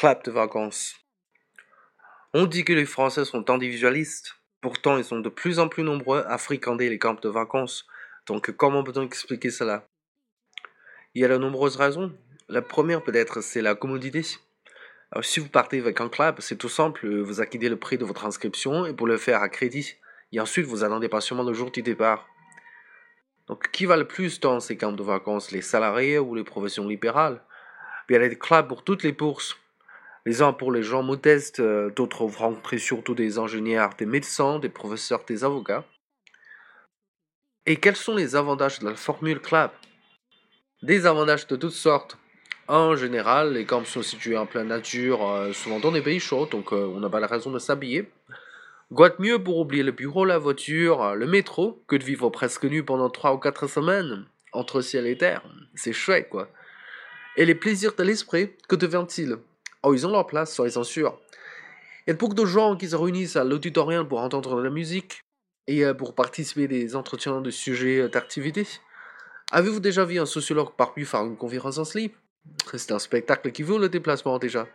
club de vacances. On dit que les Français sont individualistes, pourtant ils sont de plus en plus nombreux à fréquenter les camps de vacances. Donc comment peut-on expliquer cela? Il y a de nombreuses raisons. La première peut-être c'est la commodité. Si vous partez avec un club, c'est tout simple, vous acquittez le prix de votre inscription et pour le faire à crédit. Et ensuite vous attendez patiemment le jour du départ. Donc qui va le plus dans ces camps de vacances, les salariés ou les professions libérales? Il y a des clubs pour toutes les bourses. Les uns pour les gens modestes, euh, d'autres rencontrer surtout des ingénieurs, des médecins, des professeurs, des avocats. Et quels sont les avantages de la formule club Des avantages de toutes sortes. En général, les camps sont situés en pleine nature, euh, souvent dans des pays chauds, donc euh, on n'a pas la raison de s'habiller. Quoi mieux pour oublier le bureau, la voiture, le métro, que de vivre presque nu pendant 3 ou 4 semaines, entre ciel et terre? C'est chouette, quoi. Et les plaisirs de l'esprit, que devient-il? Oh, ils ont leur place, soyez-en sûrs. Il y a beaucoup de gens qui se réunissent à l'auditorium pour entendre de la musique et euh, pour participer des entretiens de sujets d'activité. Avez-vous déjà vu un sociologue parmi faire une conférence en slip? C'est un spectacle qui vaut le déplacement déjà.